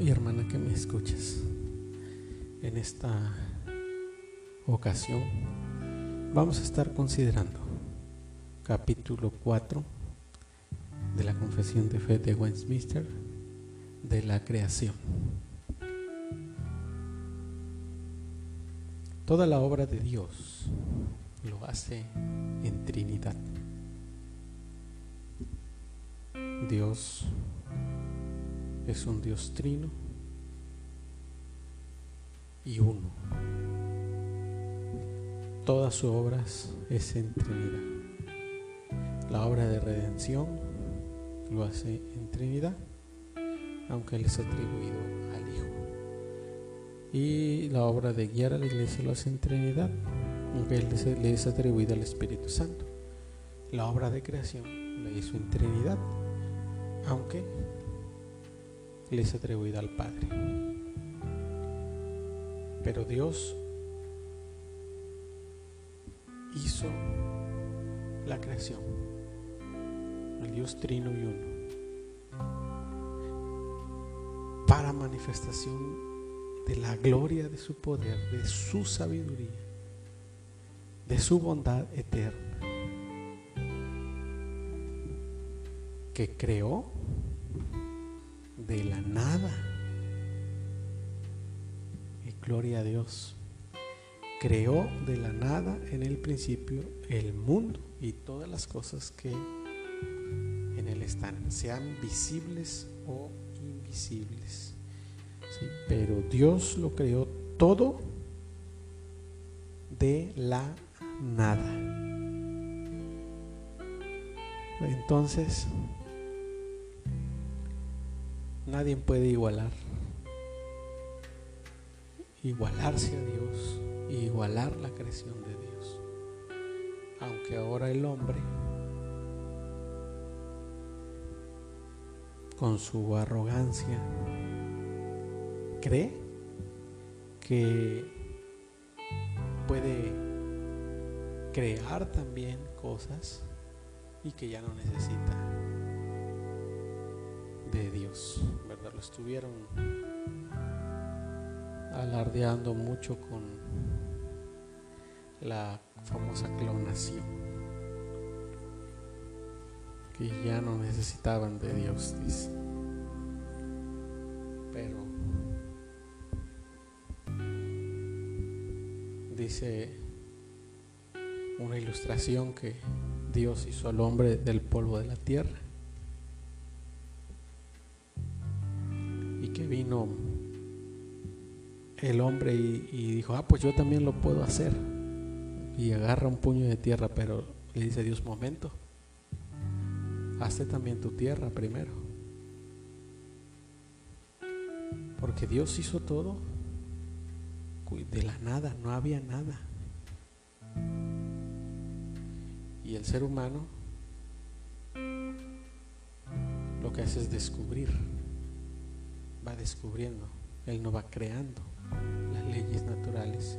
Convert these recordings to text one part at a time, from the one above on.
y hermana que me escuchas, en esta ocasión vamos a estar considerando capítulo 4 de la Confesión de Fe de Westminster de la creación. Toda la obra de Dios lo hace en Trinidad. Dios es un Dios trino y uno. Todas sus obras es en Trinidad. La obra de redención lo hace en Trinidad, aunque Él es atribuido al Hijo. Y la obra de guiar a la iglesia lo hace en Trinidad, aunque Él le es atribuido al Espíritu Santo. La obra de creación la hizo en Trinidad, aunque le es atribuida al Padre. Pero Dios hizo la creación, el Dios trino y uno, para manifestación de la gloria de su poder, de su sabiduría, de su bondad eterna, que creó de la nada. Y gloria a Dios. Creó de la nada en el principio el mundo y todas las cosas que en él están, sean visibles o invisibles. Pero Dios lo creó todo de la nada. Entonces, Nadie puede igualar. Igualarse a Dios igualar la creación de Dios. Aunque ahora el hombre, con su arrogancia, cree que puede crear también cosas y que ya no necesita de Dios, ¿verdad? Lo estuvieron alardeando mucho con la famosa clonación, que ya no necesitaban de Dios, dice. Pero dice una ilustración que Dios hizo al hombre del polvo de la tierra el hombre y, dijo, ah, pues yo también lo puedo hacer. Y agarra un puño de tierra, pero le dice Dios, momento, hazte también tu tierra primero. Porque Dios hizo todo de la nada, no había nada. Y el ser humano lo que hace es descubrir va descubriendo, Él no va creando las leyes naturales,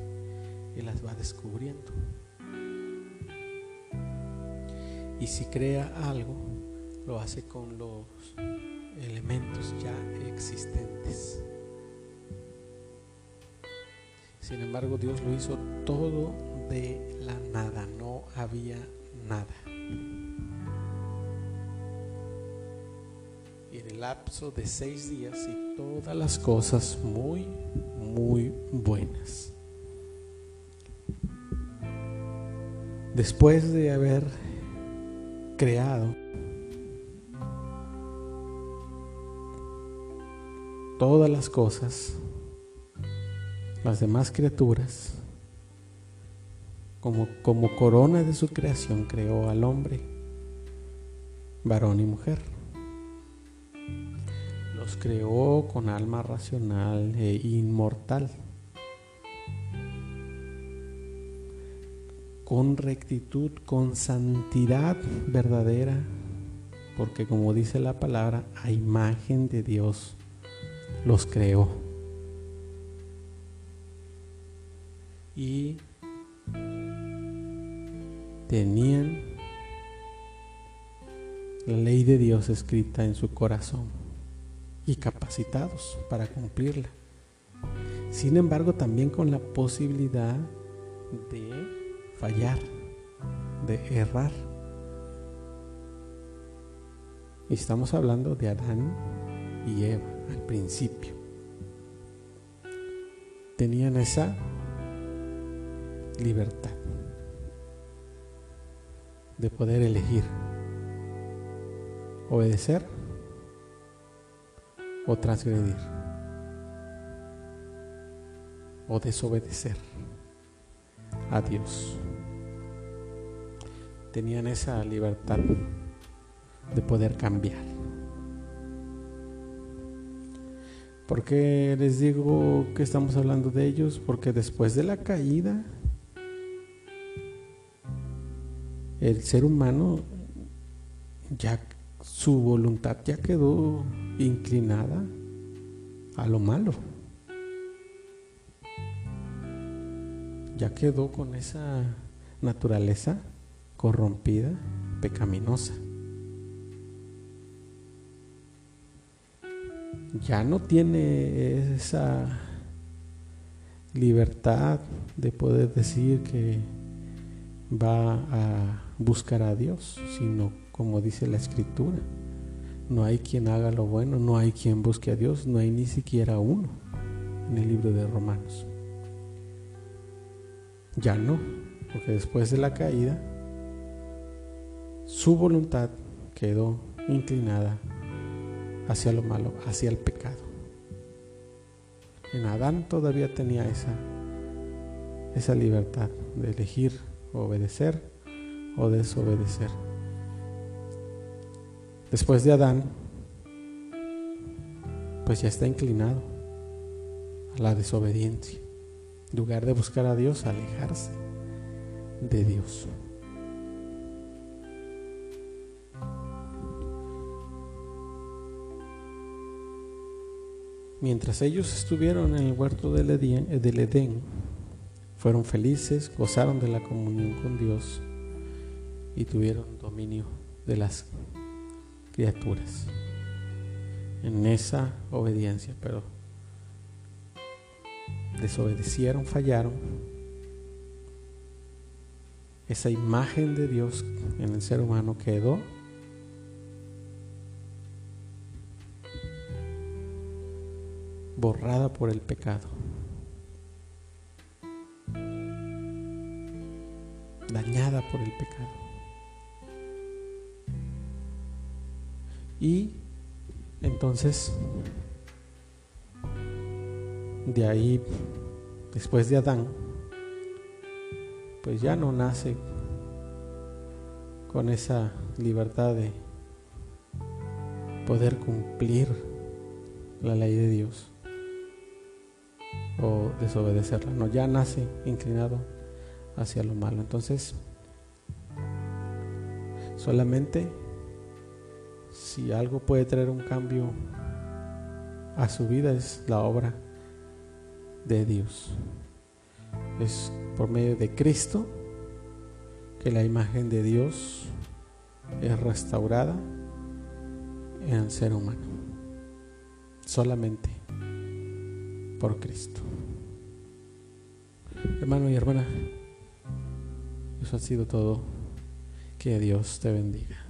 Él las va descubriendo. Y si crea algo, lo hace con los elementos ya existentes. Sin embargo, Dios lo hizo todo de la nada, no había nada. Lapso de seis días y todas las cosas muy, muy buenas. Después de haber creado todas las cosas, las demás criaturas, como, como corona de su creación, creó al hombre, varón y mujer creó con alma racional e inmortal, con rectitud, con santidad verdadera, porque como dice la palabra, a imagen de Dios los creó. Y tenían la ley de Dios escrita en su corazón y capacitados para cumplirla. Sin embargo, también con la posibilidad de fallar, de errar. Y estamos hablando de Adán y Eva al principio. Tenían esa libertad de poder elegir obedecer o transgredir o desobedecer a Dios. Tenían esa libertad de poder cambiar. ¿Por qué les digo que estamos hablando de ellos? Porque después de la caída, el ser humano ya su voluntad ya quedó inclinada a lo malo. Ya quedó con esa naturaleza corrompida, pecaminosa. Ya no tiene esa libertad de poder decir que va a buscar a Dios, sino como dice la escritura. No hay quien haga lo bueno, no hay quien busque a Dios, no hay ni siquiera uno en el libro de Romanos. Ya no, porque después de la caída, su voluntad quedó inclinada hacia lo malo, hacia el pecado. En Adán todavía tenía esa, esa libertad de elegir obedecer o desobedecer. Después de Adán, pues ya está inclinado a la desobediencia. En lugar de buscar a Dios, alejarse de Dios. Mientras ellos estuvieron en el huerto del Edén, Edén, fueron felices, gozaron de la comunión con Dios y tuvieron dominio de las criaturas en esa obediencia, pero desobedecieron, fallaron. Esa imagen de Dios en el ser humano quedó borrada por el pecado. Dañada por el pecado. Y entonces, de ahí, después de Adán, pues ya no nace con esa libertad de poder cumplir la ley de Dios o desobedecerla. No, ya nace inclinado hacia lo malo. Entonces, solamente si algo puede traer un cambio a su vida es la obra de Dios. Es por medio de Cristo que la imagen de Dios es restaurada en el ser humano. Solamente por Cristo. Hermano y hermana, eso ha sido todo. Que Dios te bendiga.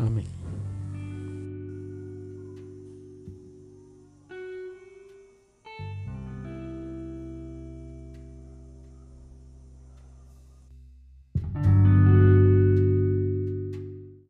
Amém.